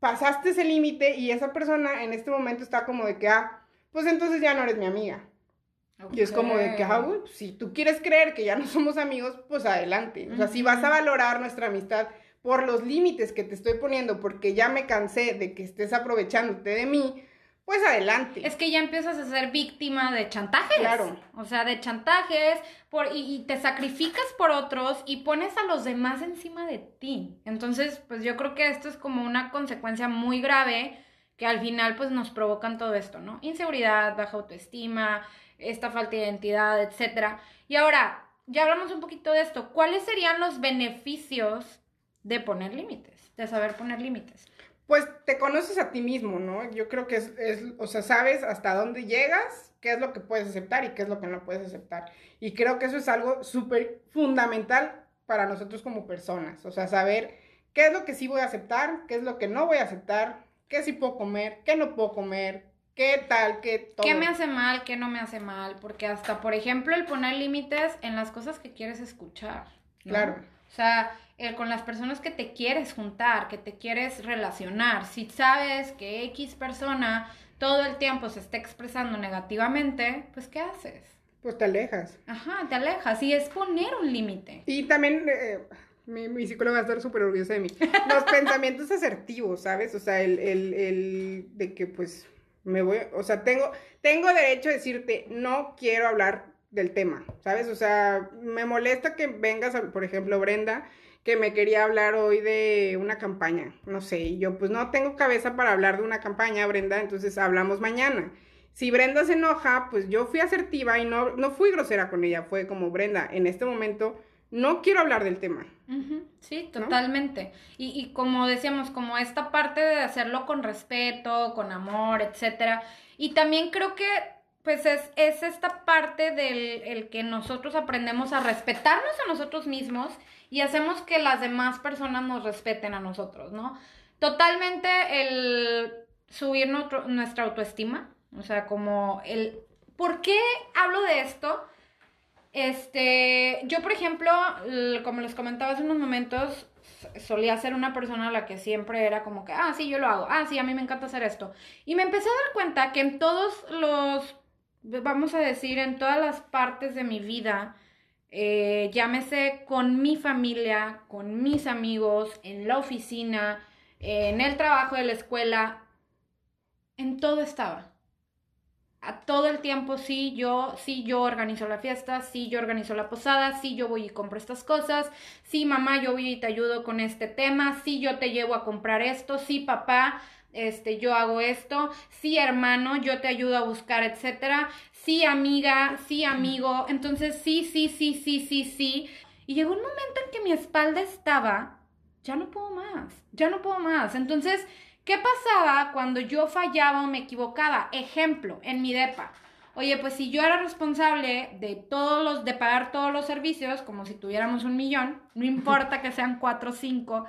pasaste ese límite y esa persona en este momento está como de que, ah, pues entonces ya no eres mi amiga. Okay. Y es como de que, ah, güey, pues, si tú quieres creer que ya no somos amigos, pues adelante. O sea, uh -huh. si vas a valorar nuestra amistad por los límites que te estoy poniendo, porque ya me cansé de que estés aprovechándote de mí, pues adelante. Es que ya empiezas a ser víctima de chantajes. Claro. O sea, de chantajes por, y, y, te sacrificas por otros y pones a los demás encima de ti. Entonces, pues yo creo que esto es como una consecuencia muy grave que al final pues nos provocan todo esto, ¿no? Inseguridad, baja autoestima, esta falta de identidad, etc. Y ahora, ya hablamos un poquito de esto. ¿Cuáles serían los beneficios de poner límites? De saber poner límites pues te conoces a ti mismo, ¿no? Yo creo que es, es, o sea, sabes hasta dónde llegas, qué es lo que puedes aceptar y qué es lo que no puedes aceptar. Y creo que eso es algo súper fundamental para nosotros como personas, o sea, saber qué es lo que sí voy a aceptar, qué es lo que no voy a aceptar, qué sí puedo comer, qué no puedo comer, qué tal, qué todo. ¿Qué me hace mal, qué no me hace mal? Porque hasta, por ejemplo, el poner límites en las cosas que quieres escuchar. ¿no? Claro. O sea, el, con las personas que te quieres juntar, que te quieres relacionar. Si sabes que X persona todo el tiempo se está expresando negativamente, pues ¿qué haces? Pues te alejas. Ajá, te alejas. Y es poner un límite. Y también, eh, mi, mi, psicóloga va a estar súper orgullosa de mí. Los [LAUGHS] pensamientos asertivos, ¿sabes? O sea, el, el, el de que pues me voy, o sea, tengo, tengo derecho a decirte, no quiero hablar del tema, ¿sabes? O sea, me molesta que vengas, a, por ejemplo, Brenda, que me quería hablar hoy de una campaña, no sé, y yo pues no tengo cabeza para hablar de una campaña, Brenda, entonces hablamos mañana. Si Brenda se enoja, pues yo fui asertiva y no, no fui grosera con ella, fue como Brenda, en este momento no quiero hablar del tema. Uh -huh. Sí, totalmente. ¿No? Y, y como decíamos, como esta parte de hacerlo con respeto, con amor, etcétera. Y también creo que pues es, es esta parte del el que nosotros aprendemos a respetarnos a nosotros mismos y hacemos que las demás personas nos respeten a nosotros, ¿no? Totalmente el subir nuestra autoestima, o sea, como el... ¿Por qué hablo de esto? Este, yo por ejemplo, como les comentaba hace unos momentos, solía ser una persona a la que siempre era como que, ah, sí, yo lo hago, ah, sí, a mí me encanta hacer esto. Y me empecé a dar cuenta que en todos los, vamos a decir, en todas las partes de mi vida, eh, llámese con mi familia, con mis amigos, en la oficina, en el trabajo de la escuela, en todo estaba. A todo el tiempo, sí, yo, sí, yo organizo la fiesta, sí, yo organizo la posada, sí, yo voy y compro estas cosas, sí, mamá, yo voy y te ayudo con este tema, sí, yo te llevo a comprar esto, sí, papá, este, yo hago esto, sí, hermano, yo te ayudo a buscar, etcétera, sí, amiga, sí, amigo, entonces, sí, sí, sí, sí, sí, sí, y llegó un momento en que mi espalda estaba, ya no puedo más, ya no puedo más, entonces, ¿Qué pasaba cuando yo fallaba o me equivocaba? Ejemplo, en mi DEPA. Oye, pues si yo era responsable de todos los, de pagar todos los servicios, como si tuviéramos un millón, no importa que sean cuatro o cinco,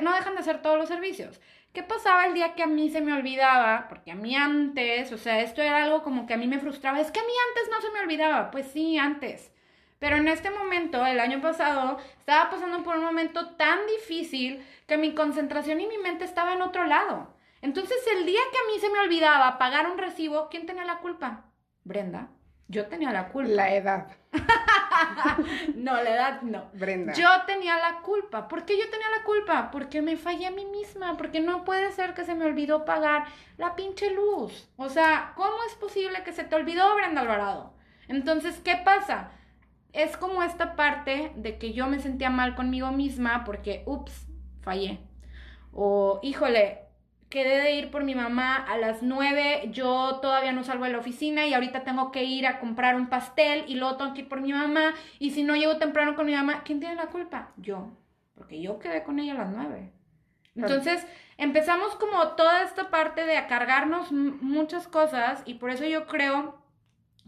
no dejan de hacer todos los servicios. ¿Qué pasaba el día que a mí se me olvidaba? Porque a mí antes, o sea, esto era algo como que a mí me frustraba. Es que a mí antes no se me olvidaba. Pues sí, antes. Pero en este momento, el año pasado, estaba pasando por un momento tan difícil que mi concentración y mi mente estaba en otro lado. Entonces, el día que a mí se me olvidaba pagar un recibo, ¿quién tenía la culpa? Brenda. Yo tenía la culpa. La edad. [LAUGHS] no, la edad no. Brenda. Yo tenía la culpa. ¿Por qué yo tenía la culpa? Porque me fallé a mí misma. Porque no puede ser que se me olvidó pagar la pinche luz. O sea, ¿cómo es posible que se te olvidó, Brenda Alvarado? Entonces, ¿qué pasa? Es como esta parte de que yo me sentía mal conmigo misma porque, ups, fallé. O, híjole, quedé de ir por mi mamá a las 9, yo todavía no salgo de la oficina y ahorita tengo que ir a comprar un pastel y luego tengo que ir por mi mamá y si no llego temprano con mi mamá, ¿quién tiene la culpa? Yo, porque yo quedé con ella a las 9. Entonces empezamos como toda esta parte de a cargarnos muchas cosas y por eso yo creo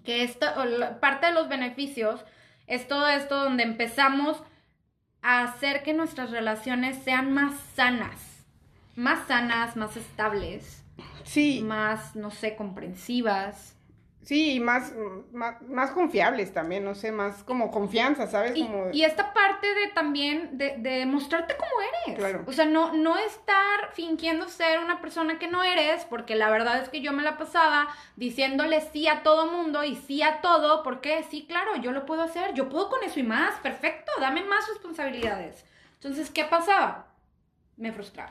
que esta, parte de los beneficios es todo esto donde empezamos a hacer que nuestras relaciones sean más sanas más sanas, más estables. Sí. Más, no sé, comprensivas. Sí, y más, más, confiables también, no sé, más como confianza, ¿sabes? Y, como... y esta parte de también, de, de, mostrarte como eres. Claro. O sea, no, no estar fingiendo ser una persona que no eres, porque la verdad es que yo me la pasaba diciéndole sí a todo mundo y sí a todo, porque sí, claro, yo lo puedo hacer, yo puedo con eso y más, perfecto, dame más responsabilidades. Entonces, ¿qué pasaba? Me frustraba.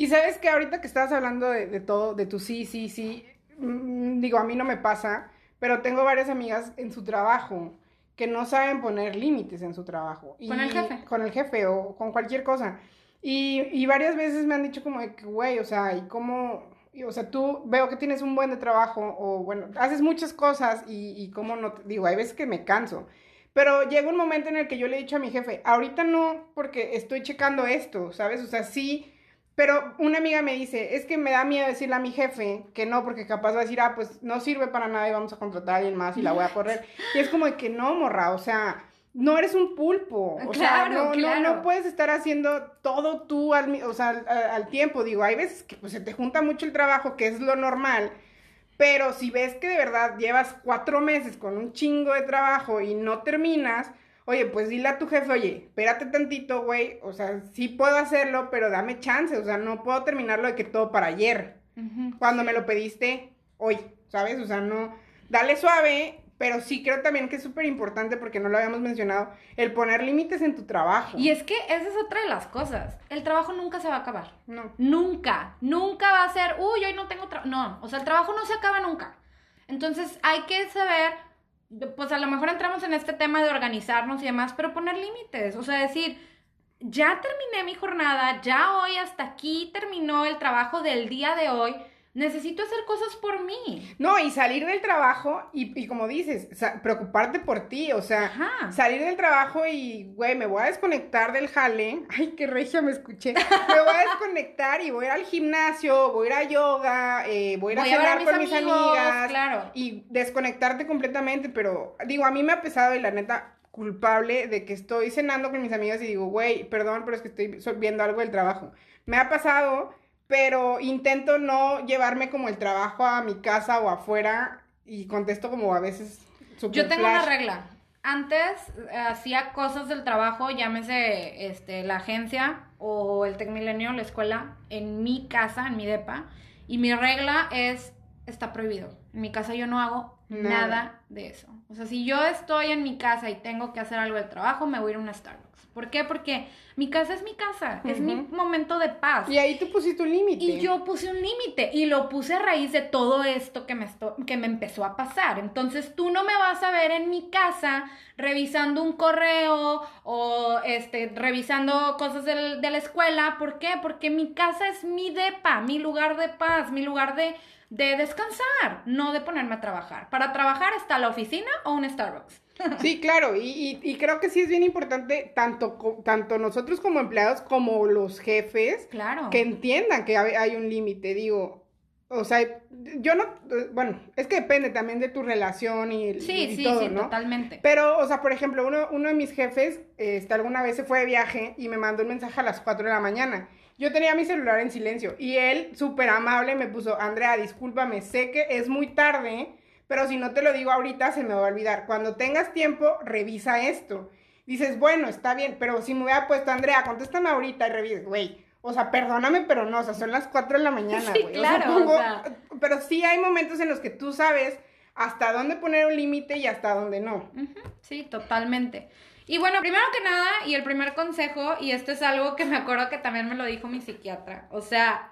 Y sabes que ahorita que estabas hablando de, todo, de tu sí, sí, sí, mm, digo, a mí no me pasa, pero tengo varias amigas en su trabajo que no saben poner límites en su trabajo. ¿Con el jefe? Con el jefe o con cualquier cosa. Y, y varias veces me han dicho como de que, güey, o sea, ¿y cómo? o sea, tú veo que tienes un buen de trabajo o, bueno, haces muchas cosas y, y cómo no, digo, hay veces que me canso. Pero llega un momento en el que yo le he dicho a mi jefe, ahorita no, porque estoy checando esto, ¿sabes? O sea, sí pero una amiga me dice, es que me da miedo decirle a mi jefe que no, porque capaz va a decir, ah, pues no sirve para nada y vamos a contratar a alguien más y la voy a correr. [LAUGHS] Y es como de que no, morra, o sea, no eres un pulpo. O sea, no, no, no, puedes estar haciendo todo tú al, o sea, al, tiempo. Digo, hay veces que pues, se te junta mucho el trabajo, que es lo normal. Pero si ves que de verdad llevas cuatro meses con un chingo de trabajo y no terminas, oye, pues dile a tu jefe, oye, espérate tantito, güey, o sea, sí puedo hacerlo, pero dame chance, o sea, no puedo terminarlo de que todo para ayer, cuando me lo pediste hoy, ¿sabes? O sea, no, dale suave, pero sí creo también que es súper importante, porque no lo habíamos mencionado, el poner límites en tu trabajo. Y es que esa es otra de las cosas. El trabajo nunca se va a acabar. No. Nunca. Nunca va a ser, uy, hoy no tengo trabajo. No, o sea, el trabajo no se acaba nunca. Entonces hay que saber pues a lo mejor entramos en este tema de organizarnos y demás, pero poner límites, o sea, decir, ya terminé mi jornada, ya hoy hasta aquí terminó el trabajo del día de hoy, necesito hacer cosas por mí. No, y salir del trabajo y, como dices, preocuparte por ti, o sea, salir del trabajo y, güey, me voy a desconectar del jale. Ay, qué regia me escuché. Me voy a [LAUGHS] desconectar y voy a ir al gimnasio, voy a ir a yoga, eh, voy a ir a cenar con mis amigas. Claro. Y desconectarte completamente, pero digo, a mí me ha pesado y la neta, culpable de que estoy cenando con mis amigas y digo, güey, perdón, pero es que estoy viendo algo del trabajo. Me ha pasado pero intento no llevarme como el trabajo a mi casa o afuera y contesto como a veces Yo tengo una regla. Antes eh, hacía cosas del trabajo, llámese este, la agencia o el Tecmilenio, la escuela, en mi casa, en mi depa. Y mi regla es, está prohibido. En mi casa yo no hago nada. de eso. O sea, si yo estoy en mi casa y tengo que hacer algo de trabajo, me voy a ir a una Starbucks. ¿Por qué? Porque mi casa es mi casa, es mi momento de paz. Y ahí tú pusiste un límite. Y yo puse un límite y lo puse a raíz de todo esto que me, que me empezó a pasar. Entonces tú no me vas a ver en mi casa revisando un correo o este, revisando cosas de la escuela. ¿Por qué? Porque mi casa es mi depa, mi lugar de paz, mi lugar de de descansar, no de ponerme a trabajar. Para trabajar está la oficina o un Starbucks. Sí, claro, y, creo que sí es bien importante, tanto, tanto nosotros como empleados como los jefes, claro. que entiendan que hay, un límite, digo, o sea, yo no, bueno, es que depende también de tu relación y, sí, sí, todo, sí, totalmente. Pero, o sea, por ejemplo, uno, uno de mis jefes, este, alguna vez se fue de viaje y me mandó un mensaje a las 4 de la mañana. Yo tenía mi celular en silencio y él, súper amable, me puso, Andrea, discúlpame, sé que es muy tarde, pero si no te lo digo ahorita se me va a olvidar. Cuando tengas tiempo, revisa esto. Dices, bueno, está bien, pero si me hubiera puesto, Andrea, contéstame ahorita y revisa, güey. O sea, perdóname, pero no, o sea, son las 4 de la mañana, güey. claro, Pero sí hay momentos en los que tú sabes hasta dónde poner un límite y hasta dónde no. Sí, totalmente. Y bueno, primero que nada, y el primer consejo, y esto es algo que me acuerdo que también me lo dijo mi psiquiatra, o sea,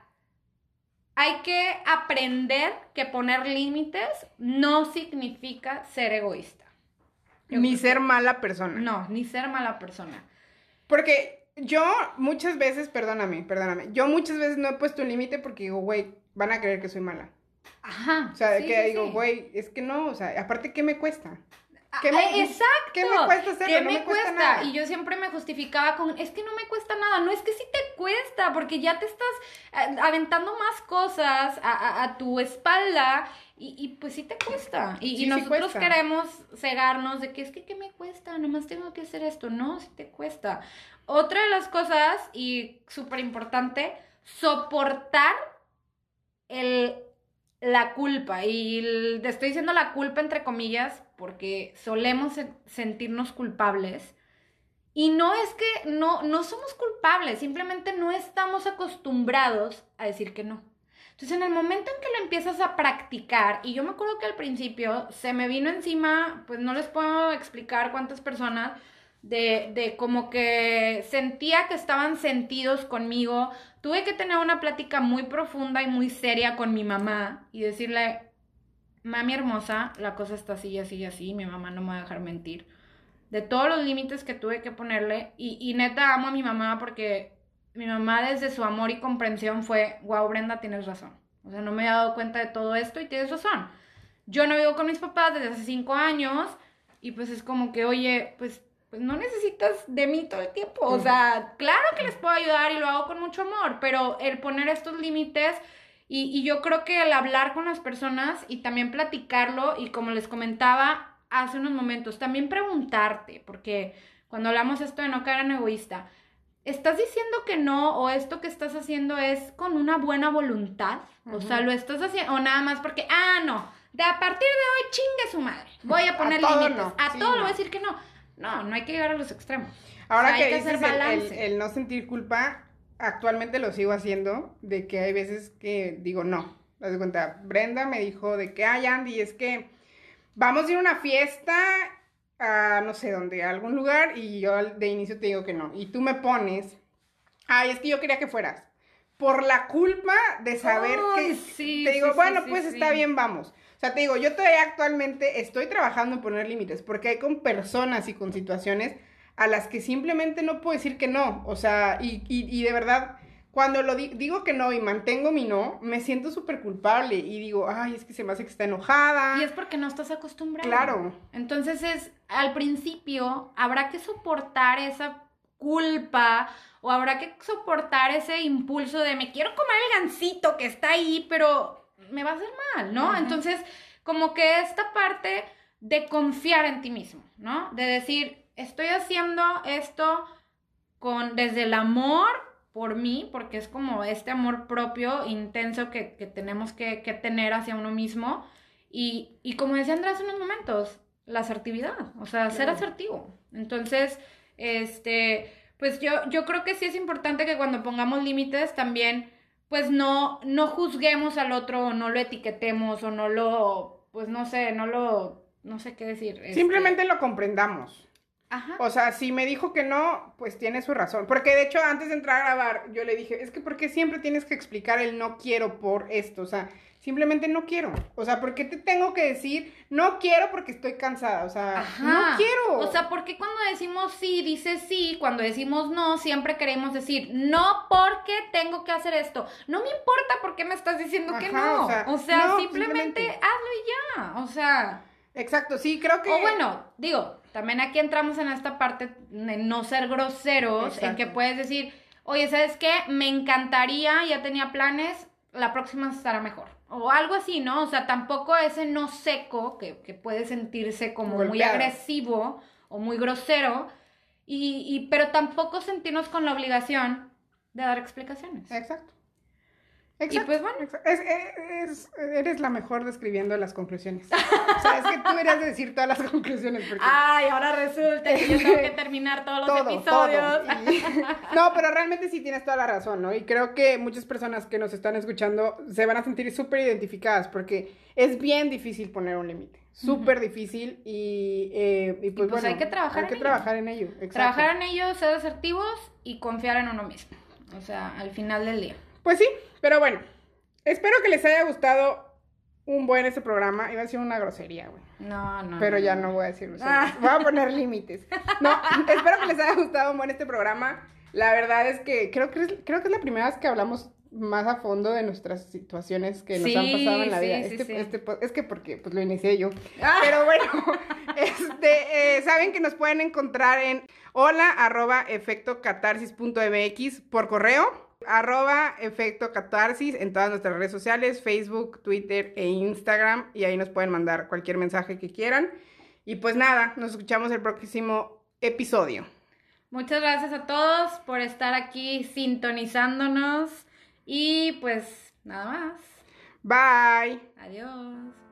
hay que aprender que poner límites no significa ser egoísta. Yo Ni ser mala persona. No, ni ser mala persona. Porque yo muchas veces, perdóname, perdóname, yo muchas veces no he puesto un límite porque digo, güey, van a creer que soy mala. Ajá. O sea, de sí, que sí, digo, sí. güey, es que no, o sea, aparte, ¿qué me cuesta? Ah, ¿qué me- exacto. qué me cuesta hacerlo? ¿Qué No me cuesta cuesta? nada. Y yo siempre me justificaba con, es que no me cuesta nada. No, es que sí te cuesta, porque ya te estás eh, aventando más cosas a, a- a tu espalda y, y, pues sí te cuesta. Y, Sí, nosotros queremos cegarnos de que es que ¿qué me cuesta? Nomás tengo que hacer esto. No, sí te cuesta. Otra de las cosas, y súper importante, soportar el, la culpa. Y el- te estoy diciendo la culpa entre comillas porque solemos se- sentirnos culpables. Y no es que no, no somos culpables, simplemente no estamos acostumbrados a decir que no. Entonces, en el momento en que lo empiezas a practicar, y yo me acuerdo que al principio se me vino encima, pues no les puedo explicar cuántas personas, de, de como que sentía que estaban sentidos conmigo. Tuve que tener una plática muy profunda y muy seria con mi mamá y decirle, mami hermosa, la cosa está así y así y así, mi mamá no me va a dejar mentir. De todos los límites que tuve que ponerle, y, y neta amo a mi mamá porque mi mamá desde su amor y comprensión fue, wow, Brenda, tienes razón. O sea, no me he dado cuenta de todo esto y tienes razón. Yo no vivo con mis papás desde hace cinco años y pues es como que, oye, pues, pues no necesitas de mí todo el tiempo. O sea, claro que les puedo ayudar y lo hago con mucho amor, pero el poner estos límites y, y yo creo que el hablar con las personas y también platicarlo y como les comentaba hace unos momentos, también preguntarte, porque cuando hablamos esto de no caer en egoísta, ¿estás diciendo que no o esto que estás haciendo es con una buena voluntad? O sea, lo estás haciendo o nada más porque, ah, no, de a partir de hoy chingue su madre, voy a poner límites, no, a sí, todo le no. voy a decir que no. No, no hay que llegar a los extremos. Ahora O sea, que que hacer dices el- el, balance. el no sentir culpa, actualmente lo sigo haciendo, de que hay veces que digo no. De cuenta, Brenda me dijo de que, ay, Andy, es que vamos a ir a una fiesta a no sé dónde, a algún lugar, y yo de inicio te digo que no. Y tú me pones, ay, es que yo quería que fueras. Por la culpa de saber que sí, te digo, sí, bueno, sí, pues está bien, vamos. O sea, te digo, yo todavía actualmente estoy trabajando en poner límites, porque hay con personas y con situaciones a las que simplemente no puedo decir que no. O sea, y, y, y de verdad, cuando lo di- digo que no y mantengo mi no, me siento súper culpable y digo, ay, es que se me hace que está enojada. Y es porque no estás acostumbrado. Claro. Entonces es, al principio habrá que soportar esa culpa o habrá que soportar ese impulso de me quiero comer el gansito que está ahí, pero me va a hacer mal, ¿no? Entonces, como que esta parte de confiar en ti mismo, ¿no? De decir, estoy haciendo esto con desde el amor por mí, porque es como este amor propio intenso que, que tenemos que, que tener hacia uno mismo. Y, y como decía Andrés hace unos momentos, la asertividad, o sea, ser asertivo. Entonces, este, pues yo, yo creo que sí es importante que cuando pongamos límites también, pues no, no juzguemos al otro o no lo etiquetemos o no lo, pues no sé, no lo, no sé qué decir. este, Simplemente lo comprendamos. Ajá. O sea, si me dijo que no, pues tiene su razón. Porque de hecho, antes de entrar a grabar, yo le dije, es que ¿por qué siempre tienes que explicar el no quiero por esto? O sea, simplemente no quiero. O sea, ¿por qué te tengo que decir no quiero porque estoy cansada? O sea, Ajá. no quiero. O sea, porque cuando decimos sí, dice sí, cuando decimos no, siempre queremos decir no porque tengo que hacer esto. No me importa por qué me estás diciendo que no. o sea, O sea, no, simplemente, simplemente. hazlo y ya. O sea, Exacto, sí, creo que... o bueno, digo, también aquí entramos en esta parte de no ser groseros, en que puedes decir, oye, ¿sabes qué? Me encantaría, ya tenía planes, la próxima estará mejor. O algo así, ¿no? O sea, tampoco ese no seco, que, que puede sentirse como muy agresivo o muy grosero, y, y- pero tampoco sentirnos con la obligación de dar explicaciones. Exacto. Y pues bueno. Es, es, eres la mejor describiendo las conclusiones. o sea, es que tú deberías decir todas las conclusiones. Porque... Ay, ahora resulta que yo tengo que [LAUGHS] terminar todos los episodios. [LAUGHS] No, pero realmente sí tienes toda la razón, ¿no? Y creo que muchas personas que nos están escuchando se van a sentir súper identificadas porque es bien difícil poner un límite. Súper difícil y, eh, y, pues, pues bueno, hay que trabajar hay que en trabajar en ello. Trabajar en ello, ser asertivos y confiar en uno mismo. O sea, al final del día. Pues sí, pero bueno, espero que les haya gustado un buen este programa. Iba a decir una grosería, güey. No, no. Pero ya no voy a decir grosería. Voy a poner límites. No, [LAUGHS] espero que les haya gustado un buen este programa. La verdad es que creo que es, creo que es la primera vez que hablamos más a fondo de nuestras situaciones que nos han pasado en la vida. Sí, este, sí. este, es que porque pues lo inicié yo. Ah. Pero bueno, [LAUGHS] este, eh, saben que nos pueden encontrar en hola arroba efectocatarsis.mx por correo arroba efecto catarsis en todas nuestras redes sociales, Facebook, Twitter e Instagram. Y ahí nos pueden mandar cualquier mensaje que quieran. Y pues nada, nos escuchamos el próximo episodio. Muchas gracias a todos por estar aquí sintonizándonos. Y pues nada más. Bye. Adiós.